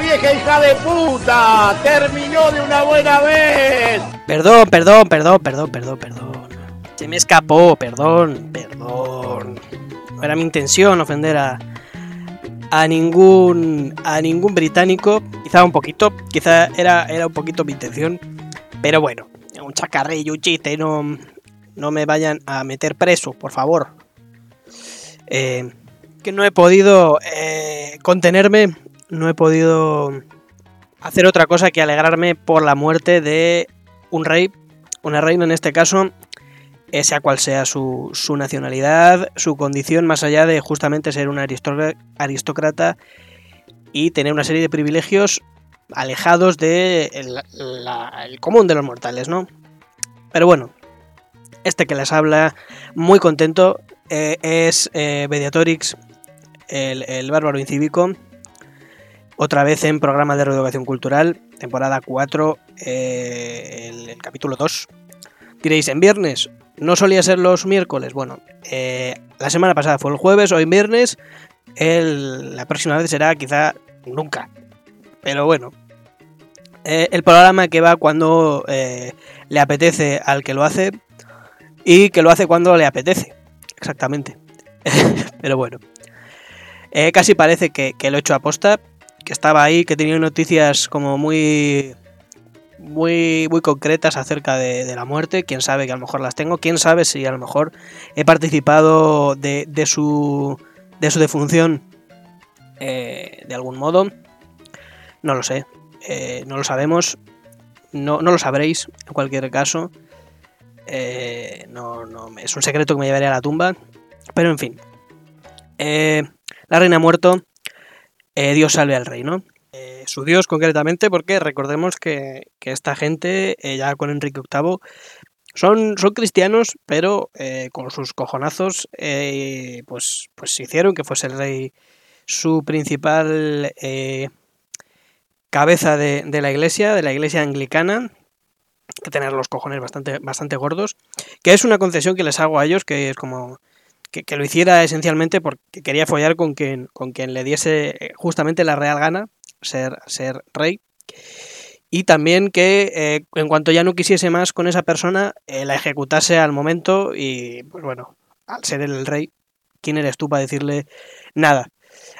Vieja hija de puta. Terminó de una buena vez. Perdón, perdón, perdón, perdón, perdón, perdón. Se me escapó, perdón, perdón. No era mi intención ofender a, a ningún a ningún británico, quizá un poquito, quizá era, era un poquito mi intención, pero bueno, un chacarrillo, un chiste, no, no me vayan a meter preso, por favor. Eh, que no he podido eh, contenerme, no he podido hacer otra cosa que alegrarme por la muerte de un rey, una reina en este caso, eh, sea cual sea su, su, nacionalidad, su condición, más allá de justamente ser un aristócrata y tener una serie de privilegios alejados de el, común de los mortales, ¿no? Pero bueno, este que les habla, muy contento, eh, es eh, Mediatorix, el, el, bárbaro incívico, otra vez en programa de reeducación cultural, temporada 4, eh, el, capítulo 2. Diréis, en viernes, ¿no solía ser los miércoles? Bueno, eh, la semana pasada fue el jueves, hoy viernes, el, la próxima vez será quizá nunca. Pero bueno, eh, el programa que va cuando le apetece al que lo hace y que lo hace cuando le apetece. Exactamente. Pero bueno. Casi parece que, que, lo he hecho a posta. Que estaba ahí, que tenía noticias como muy. Muy, muy concretas acerca de, la muerte. Quién sabe que a lo mejor las tengo. Quién sabe si a lo mejor he participado de, de su. de su defunción. Eh, de algún modo. No lo sé. Eh, no lo sabemos. No, no, lo sabréis, en cualquier caso. Eh, no, no, es un secreto que me llevaré a la tumba. Pero en fin. Eh, la reina ha muerto. Eh, Dios salve al rey, ¿no? Eh, su Dios concretamente, porque recordemos que, esta gente, ya con Enrique VIII, son, son cristianos, pero con sus cojonazos, pues, pues hicieron que fuese el rey su principal cabeza de, de, la iglesia, de la iglesia anglicana, que tener los cojones bastante, bastante gordos, que es una concesión que les hago a ellos, que es como que, que lo hiciera esencialmente porque quería follar con quien, con quien le diese justamente la real gana, ser, ser rey. Y también que eh, en cuanto ya no quisiese más con esa persona, eh, la ejecutase al momento y, pues bueno, al ser el rey, ¿quién eres tú para decirle nada?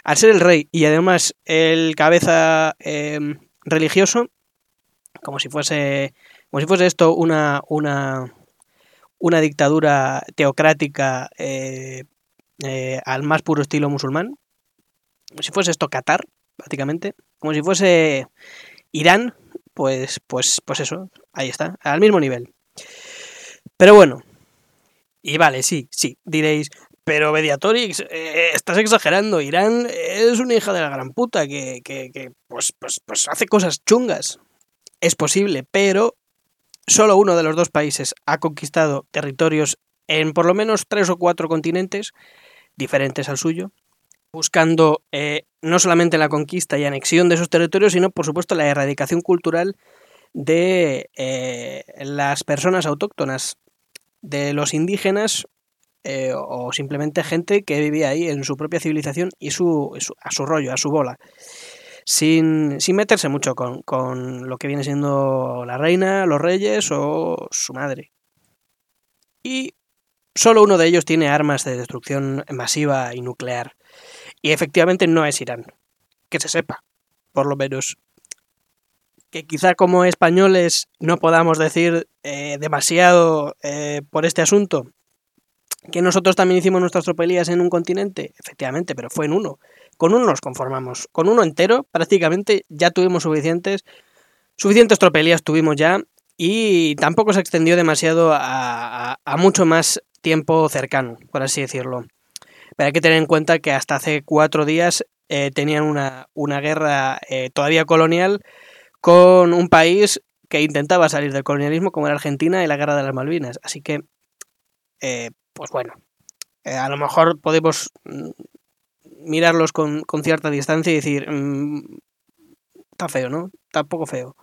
al ser el rey y además el cabeza eh, religioso, como si fuese, como si fuese esto una, una, una dictadura teocrática eh, eh, al más puro estilo musulmán, como si fuese esto Qatar, prácticamente, como si fuese Irán, pues, pues, pues eso, ahí está, al mismo nivel. Pero bueno, y vale, sí, sí, diréis, pero Mediatorix, eh, estás exagerando. Irán es una hija de la gran puta que, que, que pues, pues, pues, hace cosas chungas. Es posible, pero solo uno de los dos países ha conquistado territorios en por lo menos tres o cuatro continentes diferentes al suyo, buscando eh, no solamente la conquista y anexión de esos territorios, sino por supuesto la erradicación cultural de eh, las personas autóctonas, de los indígenas eh, o simplemente gente que vivía ahí en su propia civilización y su, su a su rollo, a su bola. Sin, sin meterse mucho con, con, lo que viene siendo la reina, los reyes o su madre. Y solo uno de ellos tiene armas de destrucción masiva y nuclear. Y efectivamente no es Irán. Que se sepa, por lo menos. Que quizá como españoles no podamos decir eh, demasiado eh, por este asunto, que nosotros también hicimos nuestras tropelías en un continente, efectivamente, pero fue en uno. Con uno nos conformamos, con uno entero prácticamente ya tuvimos suficientes, suficientes tropelías tuvimos ya y tampoco se extendió demasiado a, a, mucho más tiempo cercano, por así decirlo. Pero hay que tener en cuenta que hasta hace cuatro días eh, tenían una, una guerra eh, todavía colonial con un país que intentaba salir del colonialismo como era Argentina y la guerra de las Malvinas. Así que eh, pues bueno, eh, a lo mejor podemos mm, mirarlos con, con, cierta distancia y decir, mmm, está feo, ¿no? Está poco feo.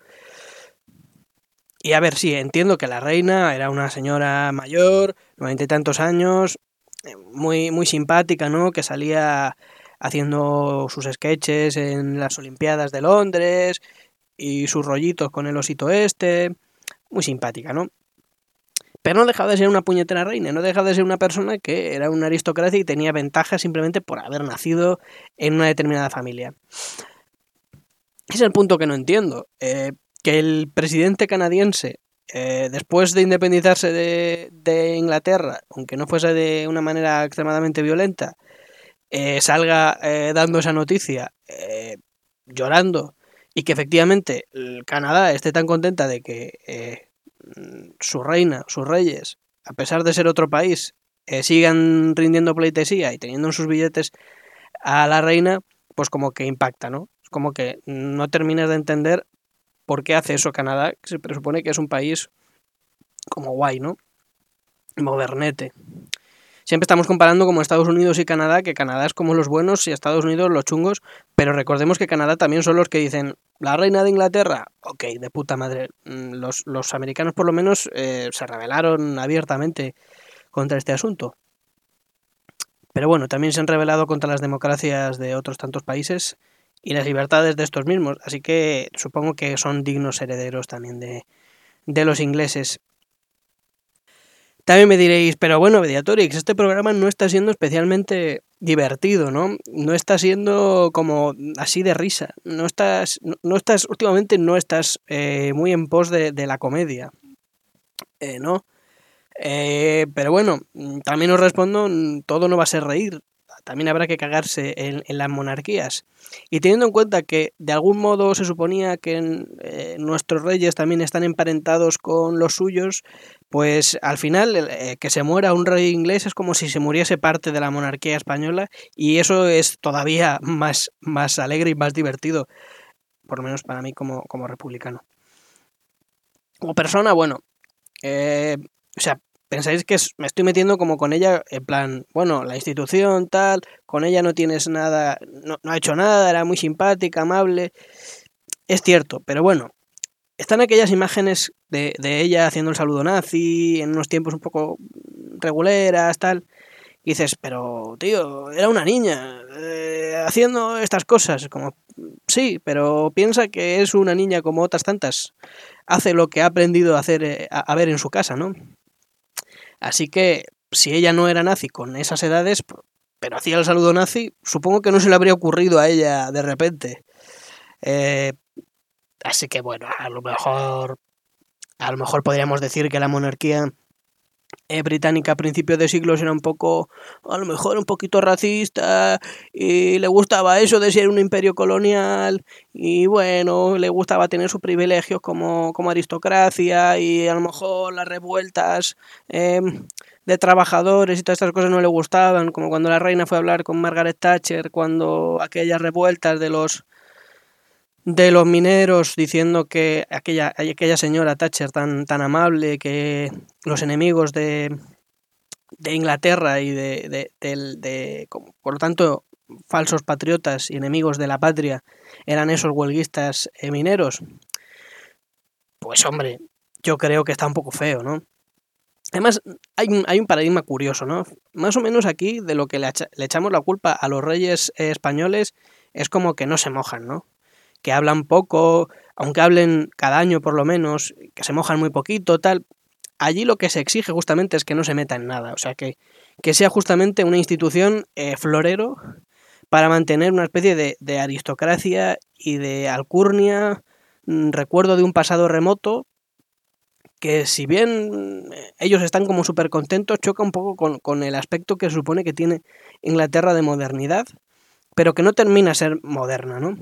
Y a ver, sí, entiendo que la reina era una señora mayor, noventa y tantos años, muy, muy simpática, ¿no? Que salía haciendo sus sketches en las Olimpiadas de Londres y sus rollitos con el osito este. Muy simpática, ¿no? Pero no dejaba de ser una puñetera reina, no dejaba de ser una persona que era una aristocracia y tenía ventajas simplemente por haber nacido en una determinada familia. Es el punto que no entiendo. Eh, que el presidente canadiense, eh, después de independizarse de, Inglaterra, aunque no fuese de una manera extremadamente violenta, eh, salga dando esa noticia llorando y que efectivamente Canadá esté tan contenta de que su reina, sus reyes, a pesar de ser otro país, sigan rindiendo pleitesía y teniendo en sus billetes a la reina, pues como que impacta, ¿no? como que no terminas de entender por qué hace eso Canadá, que se presupone que es un país como guay, ¿no? Modernete. Siempre estamos comparando como Estados Unidos y Canadá, que Canadá es como los buenos y Estados Unidos los chungos, pero recordemos que Canadá también son los que dicen, la reina de Inglaterra, ok, de puta madre. Mm, los, los americanos por lo menos eh, se rebelaron abiertamente contra este asunto. Pero bueno, también se han rebelado contra las democracias de otros tantos países y las libertades de estos mismos. Así que supongo que son dignos herederos también de, de los ingleses. También me diréis, pero bueno, Mediatorix, este programa no está siendo especialmente divertido, ¿no? No está siendo como así de risa. No estás, no, estás últimamente no estás eh, muy en pos de, la comedia, eh, ¿no? Eh, pero bueno, también os respondo, todo no va a ser reír también habrá que cagarse en, las monarquías. Y teniendo en cuenta que de algún modo se suponía que eh, nuestros reyes también están emparentados con los suyos, pues al final eh, que se muera un rey inglés es como si se muriese parte de la monarquía española y eso es todavía más, más alegre y más divertido, por lo menos para mí como, como republicano. Como persona, bueno, eh, o sea, pensáis que me estoy metiendo como con ella, en plan, bueno, la institución, tal, con ella no tienes nada, no, ha hecho nada, era muy simpática, amable. Es cierto, pero bueno, están aquellas imágenes de, ella haciendo el saludo nazi, en unos tiempos un poco reguleras, tal. Y dices, pero tío, era una niña eh, haciendo estas cosas. Como, sí, pero piensa que es una niña como otras tantas. Hace lo que ha aprendido a hacer, eh, a ver en su casa, ¿no? Así que si ella no era nazi con esas edades, pero hacía el saludo nazi, supongo que no se le habría ocurrido a ella de repente. Eh, así que bueno, a lo mejor, a lo mejor podríamos decir que la monarquía eh, británica a principios de siglos era un poco, a lo mejor un poquito racista y le gustaba eso de ser un imperio colonial y bueno, le gustaba tener sus privilegios como, como aristocracia y a lo mejor las revueltas em, de trabajadores y todas estas cosas no le gustaban, como cuando la reina fue a hablar con Margaret Thatcher, cuando aquellas revueltas de los de los mineros diciendo que aquella, aquella señora Thatcher tan, tan amable, que los enemigos de, de Inglaterra y de, de, por lo tanto, falsos patriotas y enemigos de la patria eran esos huelguistas eh, mineros, pues hombre, yo creo que está un poco feo, ¿no? Además, hay un, hay un paradigma curioso, ¿no? Más o menos aquí, de lo que le, le echamos la culpa a los reyes españoles, es como que no se mojan, ¿no? Que hablan poco, aunque hablen cada año por lo menos, que se mojan muy poquito, tal. Allí lo que se exige justamente es que no se meta en nada, o sea, que, que sea justamente una institución eh, florero para mantener una especie de, aristocracia y de alcurnia, mm, recuerdo de un pasado remoto, que si bien eh, ellos están como súper contentos, choca un poco con, con, el aspecto que supone que tiene Inglaterra de modernidad, pero que no termina a ser moderna, ¿no?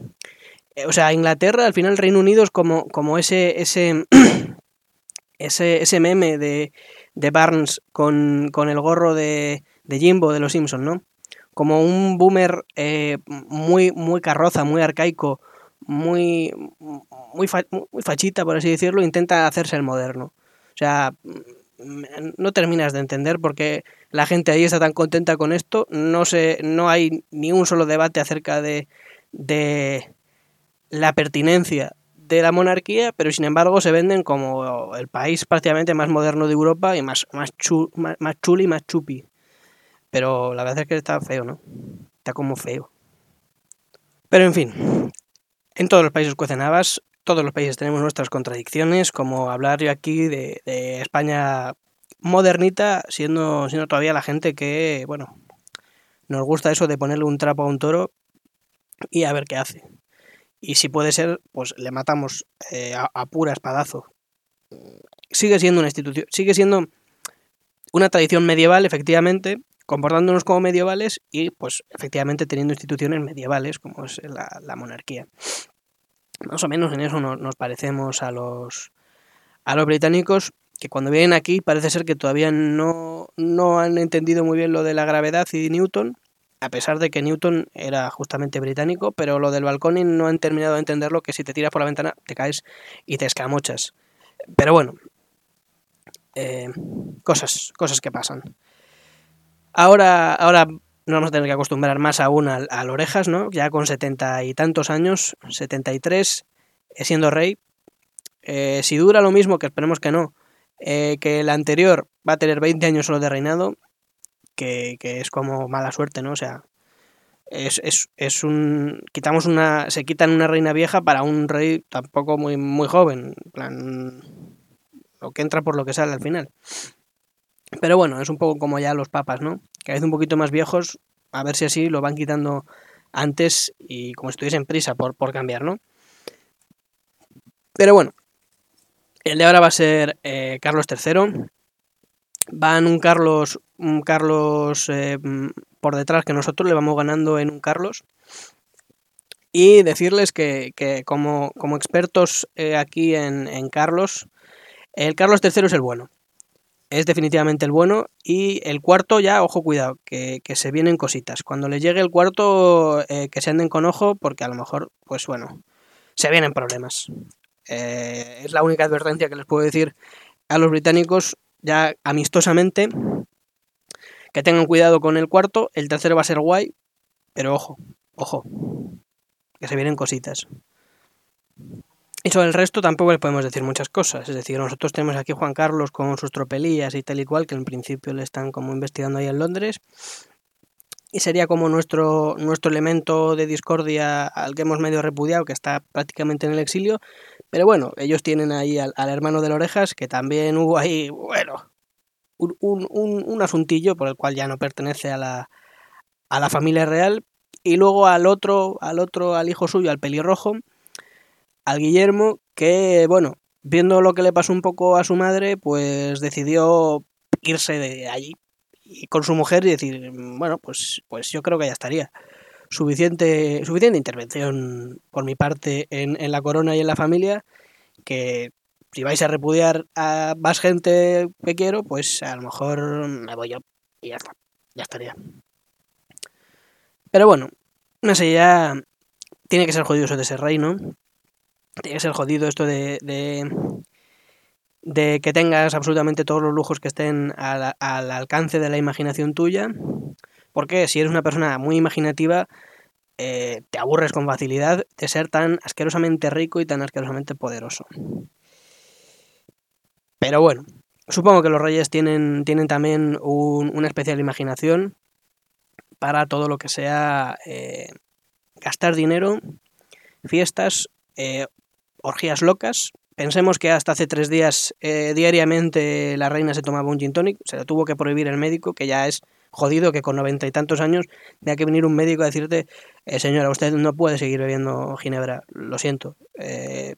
O sea, Inglaterra, al final Reino Unido es como, como ese, ese, ese, ese meme de, de Barnes con, con, el gorro de, de Jimbo de los Simpsons, ¿no? Como un boomer eh, muy, muy carroza, muy arcaico, muy, muy, muy fachita, por así decirlo, intenta hacerse el moderno. O sea, no terminas de entender por qué la gente ahí está tan contenta con esto. No, no hay ni un solo debate acerca de, de, la pertinencia de la monarquía, pero sin embargo se venden como el país prácticamente más moderno de Europa y más, más, más, chuli y más chupi. Pero la verdad es que está feo, ¿no? Está como feo. Pero en fin, en todos los países cuecen habas, todos los países tenemos nuestras contradicciones, como hablar yo aquí de, de España modernita, siendo, siendo todavía la gente que, bueno, nos gusta eso de ponerle un trapo a un toro y a ver qué hace. Y si puede ser, pues le matamos eh, a, pura espadazo. Sigue siendo una institución, sigue siendo una tradición medieval, efectivamente, comportándonos como medievales y, pues, efectivamente teniendo instituciones medievales, como es la, monarquía. Más o menos en eso nos, parecemos a los, a los británicos, que cuando vienen aquí parece ser que todavía no, no han entendido muy bien lo de la gravedad y Newton, a pesar de que Newton era justamente británico, pero lo del balcón no han terminado de entenderlo, que si te tiras por la ventana te caes y te escamochas. Pero bueno, eh, cosas, cosas que pasan. Ahora, ahora nos vamos a tener que acostumbrar más aún al, al Orejas, ¿no? Ya con setenta y tantos años, 73, siendo rey. Eh, si dura lo mismo, que esperemos que no, eh, que el anterior va a tener 20 años solo de reinado, que, es como mala suerte, ¿no? O sea, es, es, es, un. Quitamos una. Se quitan una reina vieja para un rey tampoco muy, muy joven. En plan. Lo que entra por lo que sale al final. Pero bueno, es un poco como ya los papas, ¿no? Que veces un poquito más viejos, a ver si así lo van quitando antes y como estuviesen prisa por, por cambiar, ¿no? Pero bueno, el de ahora va a ser eh, Carlos III. Van un Carlos, un Carlos eh, por detrás que nosotros le vamos ganando en un Carlos. Y decirles que, que como, como, expertos eh, aquí en, en, Carlos, el Carlos III es el bueno. Es definitivamente el bueno. Y el cuarto ya, ojo, cuidado, que, que se vienen cositas. Cuando le llegue el cuarto, eh, que se anden con ojo, porque a lo mejor, pues bueno, se vienen problemas. Es la única advertencia que les puedo decir a los británicos ya amistosamente que tengan cuidado con el cuarto, el tercero va a ser guay, pero ojo, ojo, que se vienen cositas. Y sobre el resto tampoco les podemos decir muchas cosas. Es decir, nosotros tenemos aquí Juan Carlos con sus tropelías y tal y cual, que en principio le están como investigando ahí en Londres. Y sería como nuestro, nuestro elemento de discordia al que hemos medio repudiado, que está prácticamente en el exilio. Pero bueno, ellos tienen ahí al, hermano de las orejas, que también hubo ahí, bueno, un, un, un, asuntillo por el cual ya no pertenece a la, a la familia real. Y luego al otro, al otro, al hijo suyo, al pelirrojo, al Guillermo, que bueno, viendo lo que le pasó un poco a su madre, pues decidió irse de allí y con su mujer y decir, bueno, pues, pues yo creo que ya estaría. Suficiente, suficiente intervención por mi parte en, en la corona y en la familia, que si vais a repudiar a más gente que quiero, pues a lo mejor me voy yo y ya está, ya estaría. Pero bueno, no sé, ya tiene que ser jodido eso de ser rey, ¿no? Tiene que ser jodido esto de, de, que tengas absolutamente todos los lujos que estén al, alcance de la imaginación tuya. Porque si eres una persona muy imaginativa, eh, te aburres con facilidad de ser tan asquerosamente rico y tan asquerosamente poderoso. Pero bueno, supongo que los reyes tienen, tienen también un, una especial imaginación para todo lo que sea eh, gastar dinero, fiestas, eh, orgías locas. Pensemos que hasta hace tres días diariamente la reina se tomaba un gin tonic, se lo tuvo que prohibir el médico, que ya es jodido que con noventa y tantos años tenga que venir un médico a decirte, eh, señora, usted no puede seguir bebiendo ginebra, lo siento. Eh,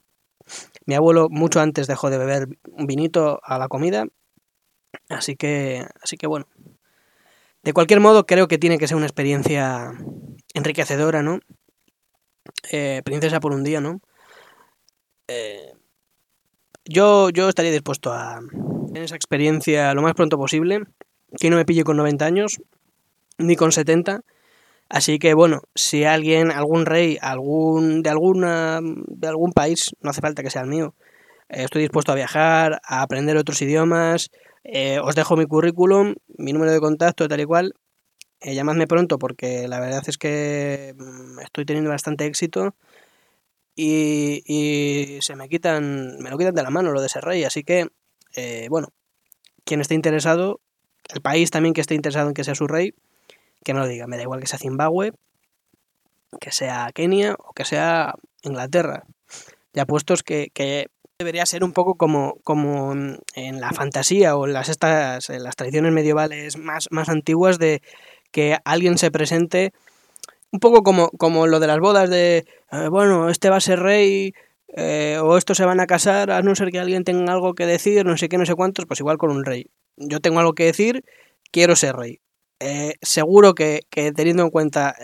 mi abuelo mucho antes dejó de beber un vinito a la comida, así que, así que bueno. De cualquier modo, creo que tiene que ser una experiencia enriquecedora, ¿no? Eh, princesa por un día, ¿no? Eh, yo, yo estaría dispuesto a tener esa experiencia lo más pronto posible, que no me pille con 90 años, ni con 70. Así que bueno, si alguien, algún rey, algún de alguna de algún país, no hace falta que sea el mío, eh, estoy dispuesto a viajar, a aprender otros idiomas. Eh, os dejo mi currículum, mi número de contacto, tal y cual. Eh, llamadme pronto porque la verdad es que mm, estoy teniendo bastante éxito y, y, se me quitan, me lo quitan de la mano lo de ser rey. Así que, eh, bueno, quien esté interesado, el país también que esté interesado en que sea su rey, que no lo diga, me da igual que sea Zimbabue, que sea Kenia o que sea Inglaterra. Ya puestos que, que debería ser un poco como, como en la fantasía o en las, estas, en las tradiciones medievales más, más antiguas de que alguien se presente un poco como, como lo de las bodas de, eh, bueno, este va a ser rey eh, o estos se van a casar a no ser que alguien tenga algo que decir, no sé qué, no sé cuántos, pues igual con un rey. Yo tengo algo que decir, quiero ser rey. Eh, seguro que, teniendo en cuenta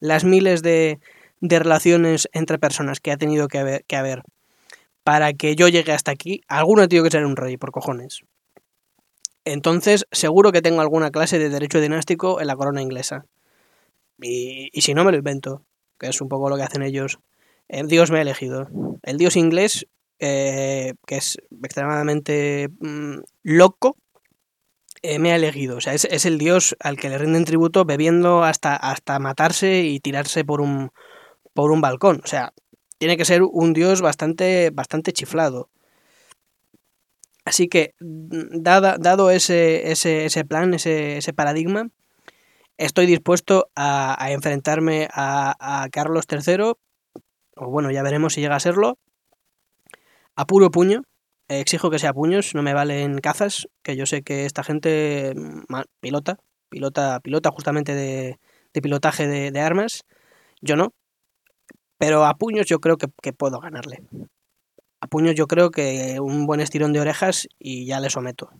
las miles de, de, relaciones entre personas que ha tenido que haber, que haber para que yo llegue hasta aquí, alguno ha tenido que ser un rey, por cojones. Entonces, seguro que tengo alguna clase de derecho dinástico en la corona inglesa. Y, si no, me lo invento, que es un poco lo que hacen ellos. El dios me ha elegido. El dios inglés, eh, que es extremadamente mm, loco, eh, me ha elegido. O sea, es, es, el dios al que le rinden tributo bebiendo hasta, hasta matarse y tirarse por un, por un balcón. O sea, tiene que ser un dios bastante, bastante chiflado. Así que, dado ese, ese, ese plan, ese, ese, paradigma, estoy dispuesto a, enfrentarme a, a, Carlos III, o bueno, ya veremos si llega a serlo, a puro puño. Exijo que sea puños, no me valen cazas, que yo sé que esta gente pilota, pilota, pilota justamente de, de pilotaje de, de armas. Yo no, pero a puños yo creo que, puedo ganarle. A puños yo creo que un buen estirón de orejas y ya le someto.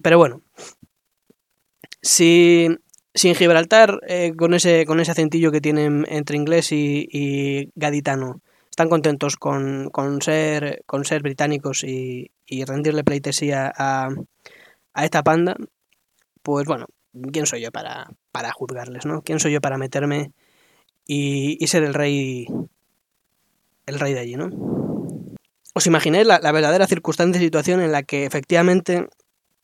Pero bueno, si, en Gibraltar, eh, con, ese, con ese acentillo que tienen entre inglés y, gaditano, están contentos con, ser, con ser británicos y, rendirle pleitesía a, a, esta panda, pues bueno, ¿quién soy yo para, para juzgarles, no? ¿Quién soy yo para meterme y, ser el rey el rey de allí, ¿no? ¿Os imagináis la, verdadera circunstancia y situación en la que efectivamente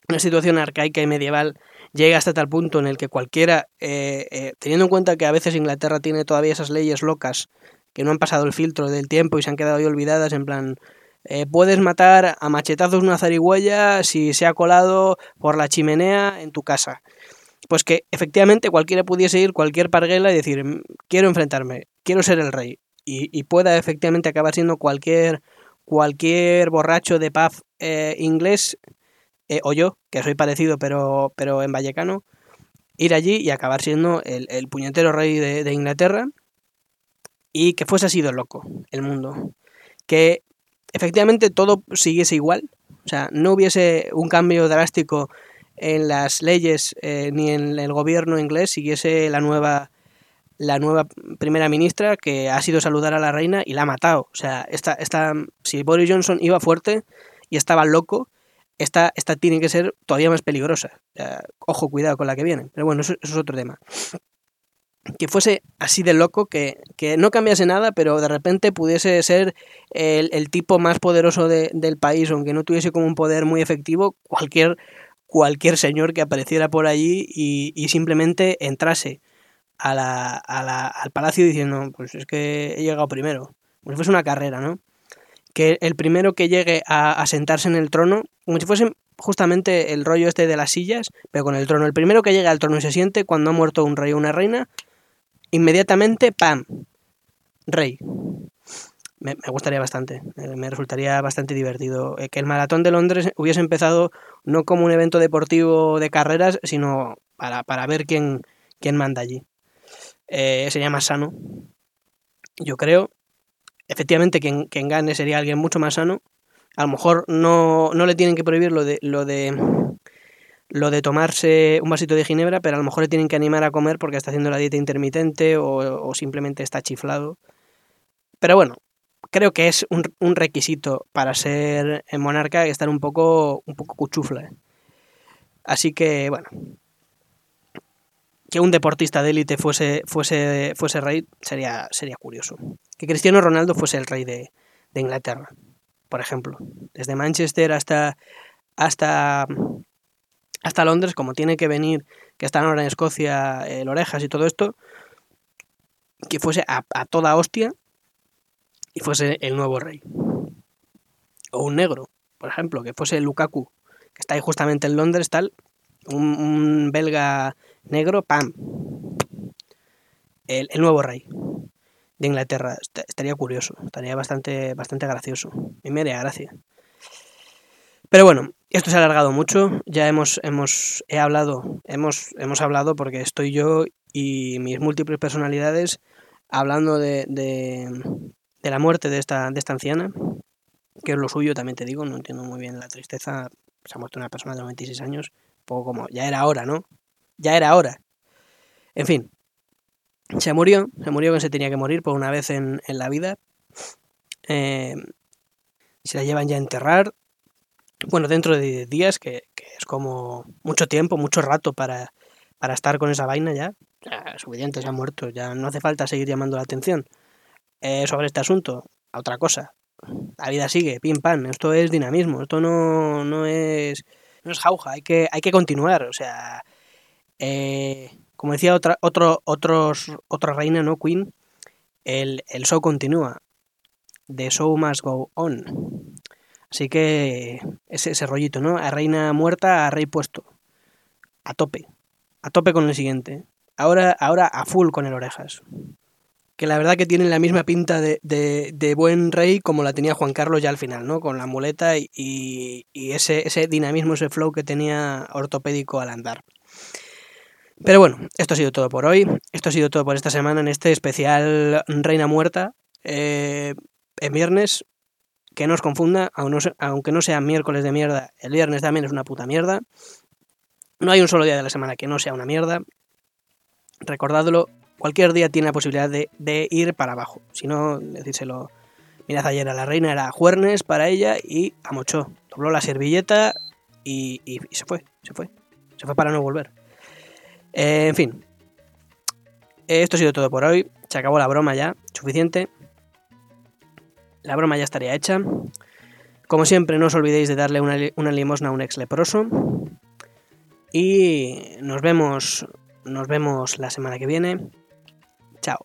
una situación arcaica y medieval llega hasta tal punto en el que cualquiera, eh, eh, teniendo en cuenta que a veces Inglaterra tiene todavía esas leyes locas que no han pasado el filtro del tiempo y se han quedado ahí olvidadas, en plan, eh, puedes matar a machetazos una zarigüeya si se ha colado por la chimenea en tu casa. Pues que efectivamente cualquiera pudiese ir, cualquier parguela y decir, quiero enfrentarme, quiero ser el rey, y, pueda efectivamente acabar siendo cualquier, cualquier borracho de pub eh, inglés, eh, o yo, que soy parecido pero, pero en vallecano, ir allí y acabar siendo el, el puñetero rey de, Inglaterra, y que fuese así de loco el mundo. Que efectivamente todo siguiese igual, o sea, no hubiese un cambio drástico en las leyes eh, ni en el gobierno inglés siguiese la nueva la nueva primera ministra que ha sido saludar a la reina y la ha matado. O sea, esta, esta, si Boris Johnson iba fuerte y estaba loco, esta, esta tiene que ser todavía más peligrosa. ojo, cuidado con la que viene. Pero bueno, eso, es otro tema. Que fuese así de loco, que, que, no cambiase nada, pero de repente pudiese ser el, el tipo más poderoso de, del país, aunque no tuviese como un poder muy efectivo, cualquier cualquier señor que apareciera por allí y, simplemente entrase a la, al palacio diciendo, pues es que he llegado primero. Como si fuese una carrera, ¿no? Que el primero que llegue a, sentarse en el trono, como si fuese justamente el rollo este de las sillas, pero con el trono. El primero que llegue al trono y se siente cuando ha muerto un rey o una reina, inmediatamente, ¡pam! Rey me, gustaría bastante, me resultaría bastante divertido. Eh, que el Maratón de Londres hubiese empezado no como un evento deportivo de carreras, sino para, ver quién, quién manda allí. Eh, sería más sano. Yo creo, efectivamente, quien, quien gane sería alguien mucho más sano. A lo mejor no, no le tienen que prohibir lo de, lo de lo de tomarse un vasito de ginebra, pero a lo mejor le tienen que animar a comer porque está haciendo la dieta intermitente o, simplemente está chiflado. Pero bueno, creo que es un, requisito para ser monarca estar un poco, un poco cuchufla. Así que, bueno, que un deportista de élite fuese, fuese, fuese rey sería, sería curioso. Que Cristiano Ronaldo fuese el rey de, Inglaterra, por ejemplo. Desde Manchester hasta, hasta, hasta Londres, como tiene que venir, que están ahora en Escocia, el Orejas y todo esto, que fuese a, toda hostia y fuese el nuevo rey. O un negro, por ejemplo, que fuese Lukaku, que está ahí justamente en Londres, tal, un, belga negro, ¡pam! el, nuevo rey de Inglaterra. Est- Estaría curioso, estaría bastante, bastante gracioso. Y me haría gracia. Pero bueno, esto se ha alargado mucho. Ya hemos, hemos, he hablado, hemos, hemos hablado porque estoy yo y mis múltiples personalidades hablando de, de, de la muerte de esta, de esta anciana, que es lo suyo, también te digo, no entiendo muy bien la tristeza. Se ha muerto una persona de 96 años, un poco como, ya era hora, ¿no? Ya era hora. En fin, se murió, se murió que se tenía que morir por una vez en, en la vida. Eh, se la llevan ya a enterrar. Bueno, dentro de 10 días, que, que es como mucho tiempo, mucho rato para, para estar con esa vaina ya. Ya, suficiente, se ha muerto, ya no hace falta seguir llamando la atención eh, sobre este asunto. A otra cosa. La vida sigue, pim pam. Esto es dinamismo, esto no, no es no es jauja, hay que, hay que continuar. O sea, eh, como decía otra, otro, otros, otra reina, ¿no? Queen, el, el show continúa. The show must go on. Así que ese, rollito, ¿no? A reina muerta, a rey puesto. A tope. A tope con el siguiente. Ahora, ahora a full con el orejas. Que la verdad que tienen la misma pinta de, de, buen rey como la tenía Juan Carlos ya al final, ¿no? Con la muleta y, y, y ese, ese dinamismo, ese flow que tenía ortopédico al andar. Pero bueno, esto ha sido todo por hoy. Esto ha sido todo por esta semana en este especial Reina Muerta. Eh, en viernes, que no os confunda, aunque no sea miércoles de mierda, el viernes también es una puta mierda. No hay un solo día de la semana que no sea una mierda. Recordadlo, cualquier día tiene la posibilidad de, ir para abajo. Si no, decírselo. Mirad ayer a la reina, era juernes para ella y amochó. Dobló la servilleta y, y, y se fue, se fue. Se fue para no volver. Eh, en fin. Esto ha sido todo por hoy. Se acabó la broma ya. Suficiente. La broma ya estaría hecha. Como siempre, no os olvidéis de darle una, limosna a un ex leproso. Y nos vemos, nos vemos la semana que viene. Chao.